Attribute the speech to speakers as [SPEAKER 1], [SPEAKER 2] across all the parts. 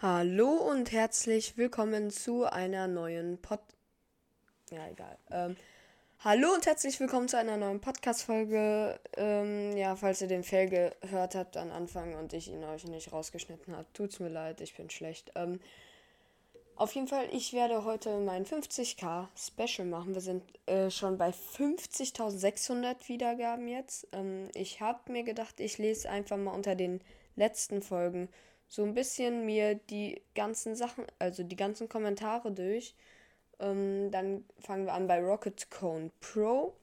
[SPEAKER 1] Hallo und herzlich willkommen zu einer neuen Pod. Ja, egal. Ähm, hallo und herzlich willkommen zu einer neuen Podcast-Folge. Ähm, ja, falls ihr den Fail gehört habt am Anfang und ich ihn euch nicht rausgeschnitten habe, tut's mir leid, ich bin schlecht. Ähm, auf jeden Fall, ich werde heute mein 50k Special machen. Wir sind äh, schon bei 50.600 Wiedergaben jetzt. Ähm, ich habe mir gedacht, ich lese einfach mal unter den letzten Folgen so ein bisschen mir die ganzen Sachen, also die ganzen Kommentare durch. Ähm, dann fangen wir an bei Rocket Cone Pro.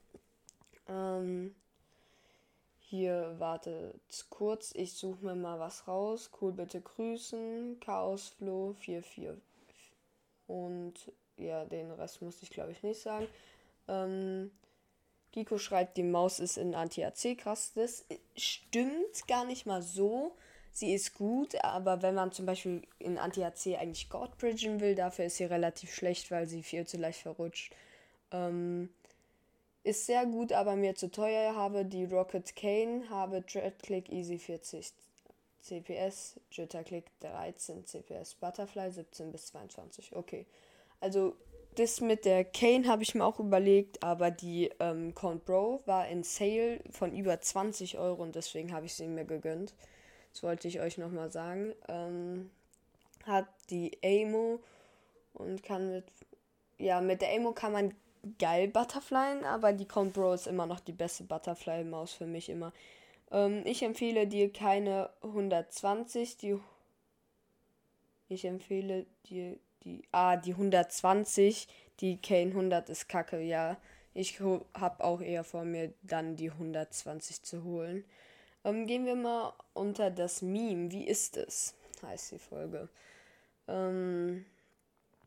[SPEAKER 1] Ähm, hier wartet kurz, ich suche mir mal was raus. Cool, bitte grüßen. Chaosflow 44 und ja, den Rest musste ich glaube ich nicht sagen. Ähm, Giko schreibt, die Maus ist in Anti-AC krass. Das stimmt gar nicht mal so. Sie ist gut, aber wenn man zum Beispiel in Anti-AC eigentlich Godbridgen will, dafür ist sie relativ schlecht, weil sie viel zu leicht verrutscht. Ähm, ist sehr gut, aber mir zu teuer. Habe die Rocket Cane, habe Dreadclick Easy 40 CPS, Jitterclick 13 CPS, Butterfly 17 bis 22. Okay. Also das mit der Kane habe ich mir auch überlegt, aber die ähm, Count Bro war in Sale von über 20 Euro und deswegen habe ich sie mir gegönnt. Das wollte ich euch nochmal sagen. Ähm, hat die Amo und kann mit. Ja, mit der Amo kann man geil Butterflyen, aber die Count Bro ist immer noch die beste Butterfly-Maus für mich immer. Ähm, ich empfehle dir keine 120, die. Ich empfehle dir die. Ah, die 120. Die Kane 100 ist kacke, ja. Ich habe auch eher vor mir, dann die 120 zu holen. Ähm, gehen wir mal unter das Meme. Wie ist es? Heißt die Folge. Ähm,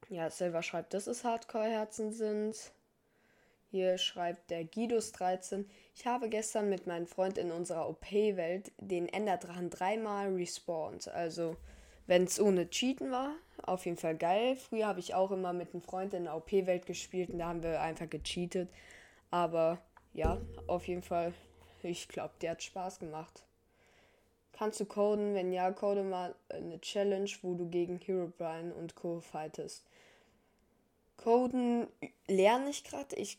[SPEAKER 1] ja, selber schreibt, dass es Hardcore-Herzen sind. Hier schreibt der Guidos13. Ich habe gestern mit meinem Freund in unserer OP-Welt den Enderdrachen dreimal respawned. Also, wenn es ohne Cheaten war, auf jeden Fall geil. Früher habe ich auch immer mit einem Freund in der OP-Welt gespielt und da haben wir einfach gecheatet. Aber ja, auf jeden Fall, ich glaube, der hat Spaß gemacht. Kannst du coden? Wenn ja, code mal eine Challenge, wo du gegen Hero Brian und Co. fightest. Coden lerne ich gerade. Ich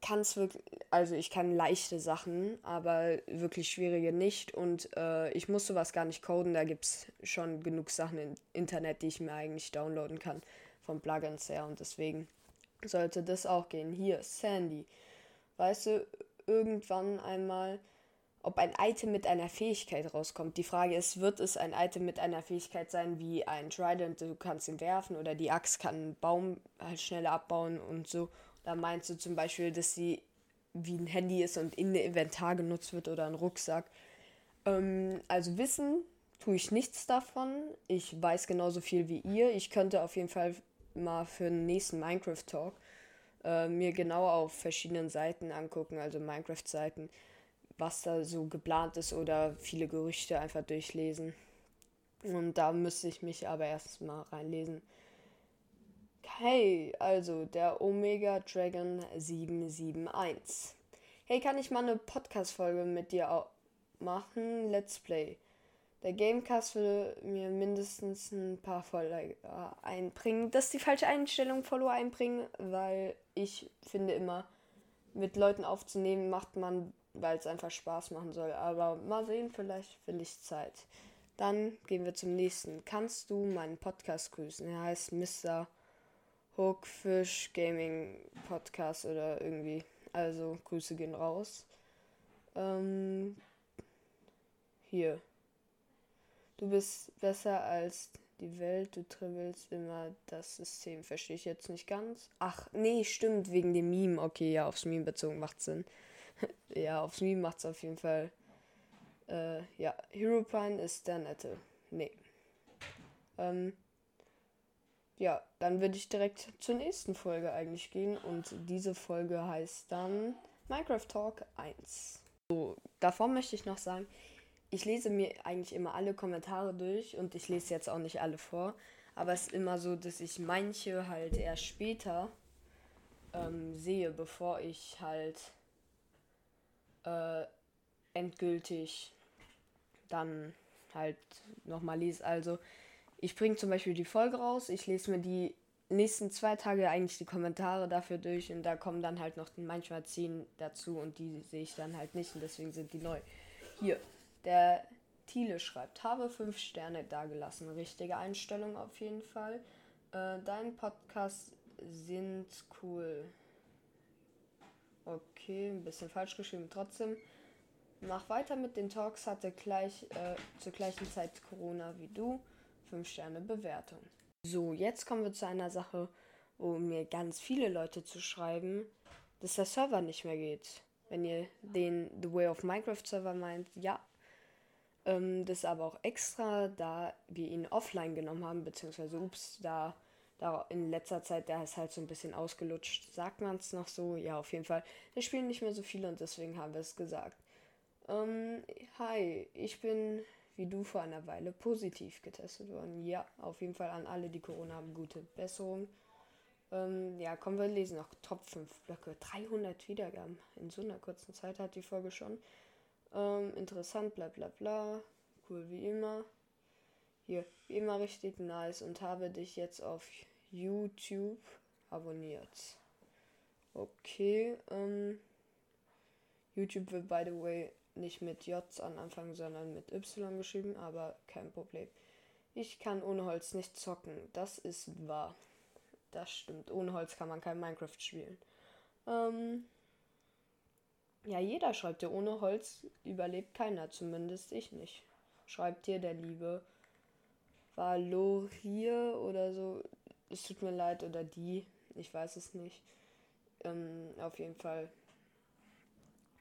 [SPEAKER 1] kann es wirklich, also ich kann leichte Sachen, aber wirklich schwierige nicht. Und äh, ich muss sowas gar nicht coden. Da gibt es schon genug Sachen im Internet, die ich mir eigentlich downloaden kann von Plugins her. Und deswegen sollte das auch gehen. Hier, Sandy. Weißt du, irgendwann einmal, ob ein Item mit einer Fähigkeit rauskommt. Die Frage ist, wird es ein Item mit einer Fähigkeit sein, wie ein Trident, du kannst ihn werfen, oder die Axt kann einen Baum halt schneller abbauen und so. Da meinst du zum Beispiel, dass sie wie ein Handy ist und in der Inventar genutzt wird oder ein Rucksack. Ähm, also wissen tue ich nichts davon. Ich weiß genauso viel wie ihr. Ich könnte auf jeden Fall mal für den nächsten Minecraft Talk äh, mir genauer auf verschiedenen Seiten angucken, also Minecraft-Seiten, was da so geplant ist oder viele Gerüchte einfach durchlesen. Und da müsste ich mich aber erstmal reinlesen. Hey, also der Omega Dragon 771. Hey, kann ich mal eine Podcast-Folge mit dir machen? Let's Play. Der Gamecast würde mir mindestens ein paar Follower einbringen. Das ist die falsche Einstellung, Follower einbringen, weil ich finde immer, mit Leuten aufzunehmen, macht man, weil es einfach Spaß machen soll. Aber mal sehen, vielleicht finde ich Zeit. Dann gehen wir zum nächsten. Kannst du meinen Podcast grüßen? Er heißt Mr. Hookfish Gaming Podcast oder irgendwie. Also Grüße gehen raus. Ähm, hier. Du bist besser als die Welt, du dribbelst immer das System. Verstehe ich jetzt nicht ganz. Ach, nee, stimmt, wegen dem Meme. Okay, ja, aufs Meme bezogen macht Sinn. ja, aufs Meme macht es auf jeden Fall. Äh, ja, Prime ist der nette. Nee. Ähm, ja, dann würde ich direkt zur nächsten Folge eigentlich gehen und diese Folge heißt dann Minecraft Talk 1. So, davor möchte ich noch sagen, ich lese mir eigentlich immer alle Kommentare durch und ich lese jetzt auch nicht alle vor, aber es ist immer so, dass ich manche halt erst später ähm, sehe, bevor ich halt äh, endgültig dann halt nochmal lese. Also ich bringe zum Beispiel die Folge raus, ich lese mir die nächsten zwei Tage eigentlich die Kommentare dafür durch und da kommen dann halt noch manchmal zehn dazu und die sehe ich dann halt nicht und deswegen sind die neu. Hier, der Thiele schreibt, habe fünf Sterne dagelassen. Richtige Einstellung auf jeden Fall. Äh, dein Podcast sind cool. Okay, ein bisschen falsch geschrieben. Trotzdem, mach weiter mit den Talks. Hatte gleich äh, zur gleichen Zeit Corona wie du. Fünf Sterne Bewertung. So, jetzt kommen wir zu einer Sache, wo mir ganz viele Leute zu schreiben, dass der Server nicht mehr geht. Wenn ihr den The Way of Minecraft Server meint, ja. Ähm, das ist aber auch extra, da wir ihn offline genommen haben, beziehungsweise, ups, da, da in letzter Zeit, der ist halt so ein bisschen ausgelutscht. Sagt man es noch so? Ja, auf jeden Fall. Wir spielen nicht mehr so viele und deswegen haben wir es gesagt. Ähm, hi, ich bin wie du vor einer Weile positiv getestet worden. Ja, auf jeden Fall an alle, die Corona haben, gute Besserung. Ähm, ja, kommen wir lesen noch Top 5 Blöcke. 300 Wiedergaben. In so einer kurzen Zeit hat die Folge schon. Ähm, interessant, bla bla bla. Cool wie immer. Hier, wie immer richtig nice und habe dich jetzt auf YouTube abonniert. Okay, ähm, YouTube wird by the way nicht mit J an Anfang, sondern mit Y geschrieben, aber kein Problem. Ich kann ohne Holz nicht zocken. Das ist wahr. Das stimmt. Ohne Holz kann man kein Minecraft spielen. Ähm ja, jeder schreibt ja, ohne Holz überlebt keiner, zumindest ich nicht. Schreibt hier der liebe Valorier oder so. Es tut mir leid, oder die. Ich weiß es nicht. Ähm, auf jeden Fall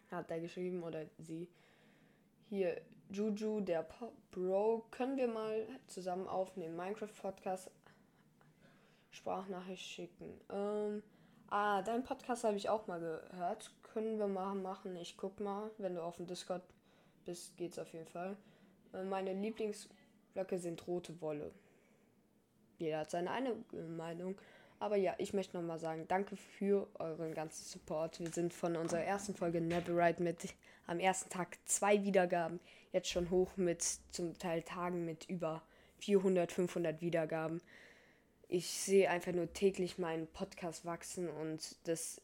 [SPEAKER 1] hat er geschrieben oder sie. Hier, Juju, der Pop Bro, können wir mal zusammen aufnehmen? Minecraft Podcast Sprachnachricht schicken. Ähm, ah, dein Podcast habe ich auch mal gehört. Können wir mal machen. Ich guck mal, wenn du auf dem Discord bist, geht's auf jeden Fall. Äh, meine Lieblingsblöcke sind rote Wolle. Jeder hat seine eine Meinung. Aber ja, ich möchte nochmal sagen, danke für euren ganzen Support. Wir sind von unserer ersten Folge Neverite mit am ersten Tag zwei Wiedergaben, jetzt schon hoch mit zum Teil Tagen mit über 400, 500 Wiedergaben. Ich sehe einfach nur täglich meinen Podcast wachsen und das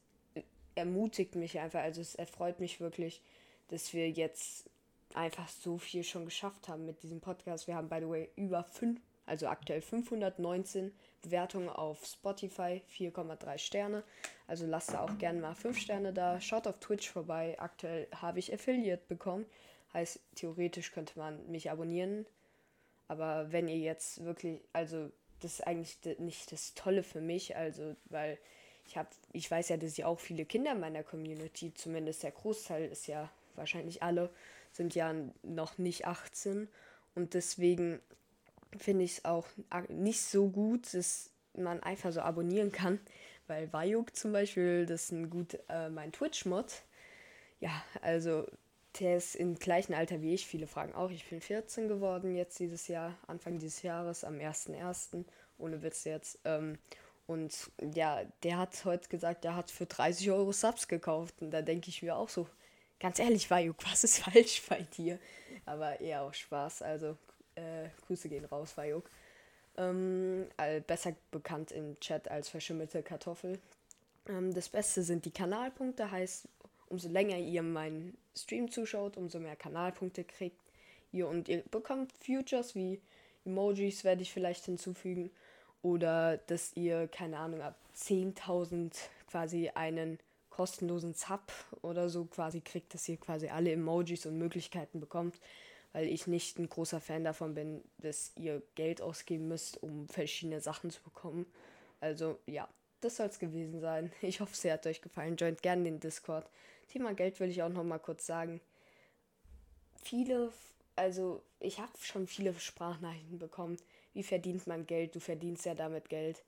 [SPEAKER 1] ermutigt mich einfach. Also es erfreut mich wirklich, dass wir jetzt einfach so viel schon geschafft haben mit diesem Podcast. Wir haben, by the way, über 5, also aktuell 519 Bewertung auf Spotify 4,3 Sterne. Also lasst da auch gerne mal 5 Sterne da. Schaut auf Twitch vorbei. Aktuell habe ich Affiliate bekommen. Heißt, theoretisch könnte man mich abonnieren. Aber wenn ihr jetzt wirklich, also das ist eigentlich nicht das Tolle für mich, also weil ich habe, ich weiß ja, dass ich auch viele Kinder in meiner Community, zumindest der Großteil ist ja wahrscheinlich alle, sind ja noch nicht 18 und deswegen finde ich es auch nicht so gut, dass man einfach so abonnieren kann. Weil Vayuk zum Beispiel, das ist ein gut äh, mein Twitch-Mod. Ja, also der ist im gleichen Alter wie ich. Viele fragen auch. Ich bin 14 geworden jetzt dieses Jahr, Anfang dieses Jahres, am 1.1. Ohne Witz jetzt. Ähm, und ja, der hat heute gesagt, der hat für 30 Euro Subs gekauft. Und da denke ich mir auch so, ganz ehrlich, Vayuk, was ist falsch bei dir? Aber eher auch Spaß. Also äh, Grüße gehen raus, Vayuk. Ähm, besser bekannt im Chat als verschimmelte Kartoffel. Ähm, das Beste sind die Kanalpunkte, heißt, umso länger ihr meinen Stream zuschaut, umso mehr Kanalpunkte kriegt ihr und ihr bekommt Futures wie Emojis, werde ich vielleicht hinzufügen. Oder dass ihr, keine Ahnung, ab 10.000 quasi einen kostenlosen Zap oder so quasi kriegt, dass ihr quasi alle Emojis und Möglichkeiten bekommt weil ich nicht ein großer Fan davon bin, dass ihr Geld ausgeben müsst, um verschiedene Sachen zu bekommen. Also ja, das soll es gewesen sein. Ich hoffe, es hat euch gefallen. Joint gerne den Discord. Thema Geld will ich auch noch mal kurz sagen. Viele, also ich habe schon viele Sprachnachrichten bekommen. Wie verdient man Geld? Du verdienst ja damit Geld.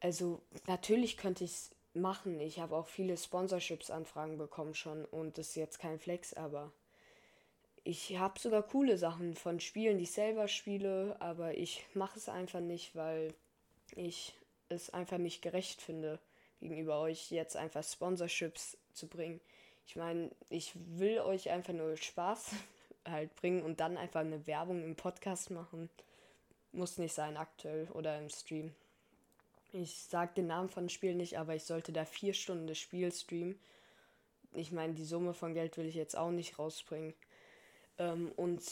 [SPEAKER 1] Also natürlich könnte ich es machen. Ich habe auch viele Sponsorships-Anfragen bekommen schon und das ist jetzt kein Flex, aber ich habe sogar coole Sachen von Spielen, die ich selber spiele, aber ich mache es einfach nicht, weil ich es einfach nicht gerecht finde, gegenüber euch jetzt einfach Sponsorships zu bringen. Ich meine, ich will euch einfach nur Spaß halt bringen und dann einfach eine Werbung im Podcast machen. Muss nicht sein aktuell oder im Stream. Ich sag den Namen von dem Spiel nicht, aber ich sollte da vier Stunden das Spiel streamen. Ich meine, die Summe von Geld will ich jetzt auch nicht rausbringen. Ähm, und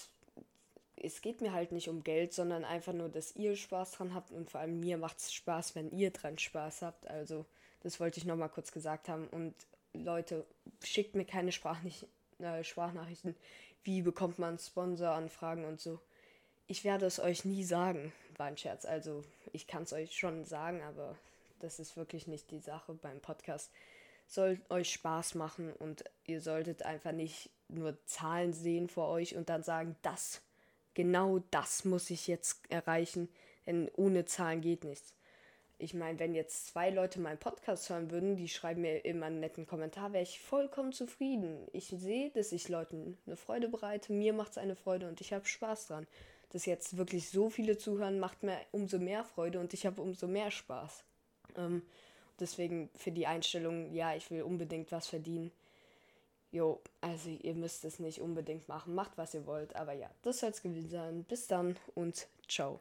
[SPEAKER 1] es geht mir halt nicht um Geld, sondern einfach nur, dass ihr Spaß dran habt und vor allem mir macht es Spaß, wenn ihr dran Spaß habt. Also, das wollte ich nochmal kurz gesagt haben. Und Leute, schickt mir keine Sprachnich äh, Sprachnachrichten. Wie bekommt man Sponsoranfragen und so? Ich werde es euch nie sagen, war ein Scherz. Also, ich kann es euch schon sagen, aber das ist wirklich nicht die Sache beim Podcast. Soll euch Spaß machen und ihr solltet einfach nicht nur Zahlen sehen vor euch und dann sagen, das, genau das muss ich jetzt erreichen, denn ohne Zahlen geht nichts. Ich meine, wenn jetzt zwei Leute meinen Podcast hören würden, die schreiben mir immer einen netten Kommentar, wäre ich vollkommen zufrieden. Ich sehe, dass ich Leuten eine Freude bereite, mir macht es eine Freude und ich habe Spaß dran. Dass jetzt wirklich so viele zuhören, macht mir umso mehr Freude und ich habe umso mehr Spaß. Ähm, deswegen für die Einstellung, ja, ich will unbedingt was verdienen. Jo, also ihr müsst es nicht unbedingt machen. Macht, was ihr wollt. Aber ja, das soll es gewesen sein. Bis dann und ciao.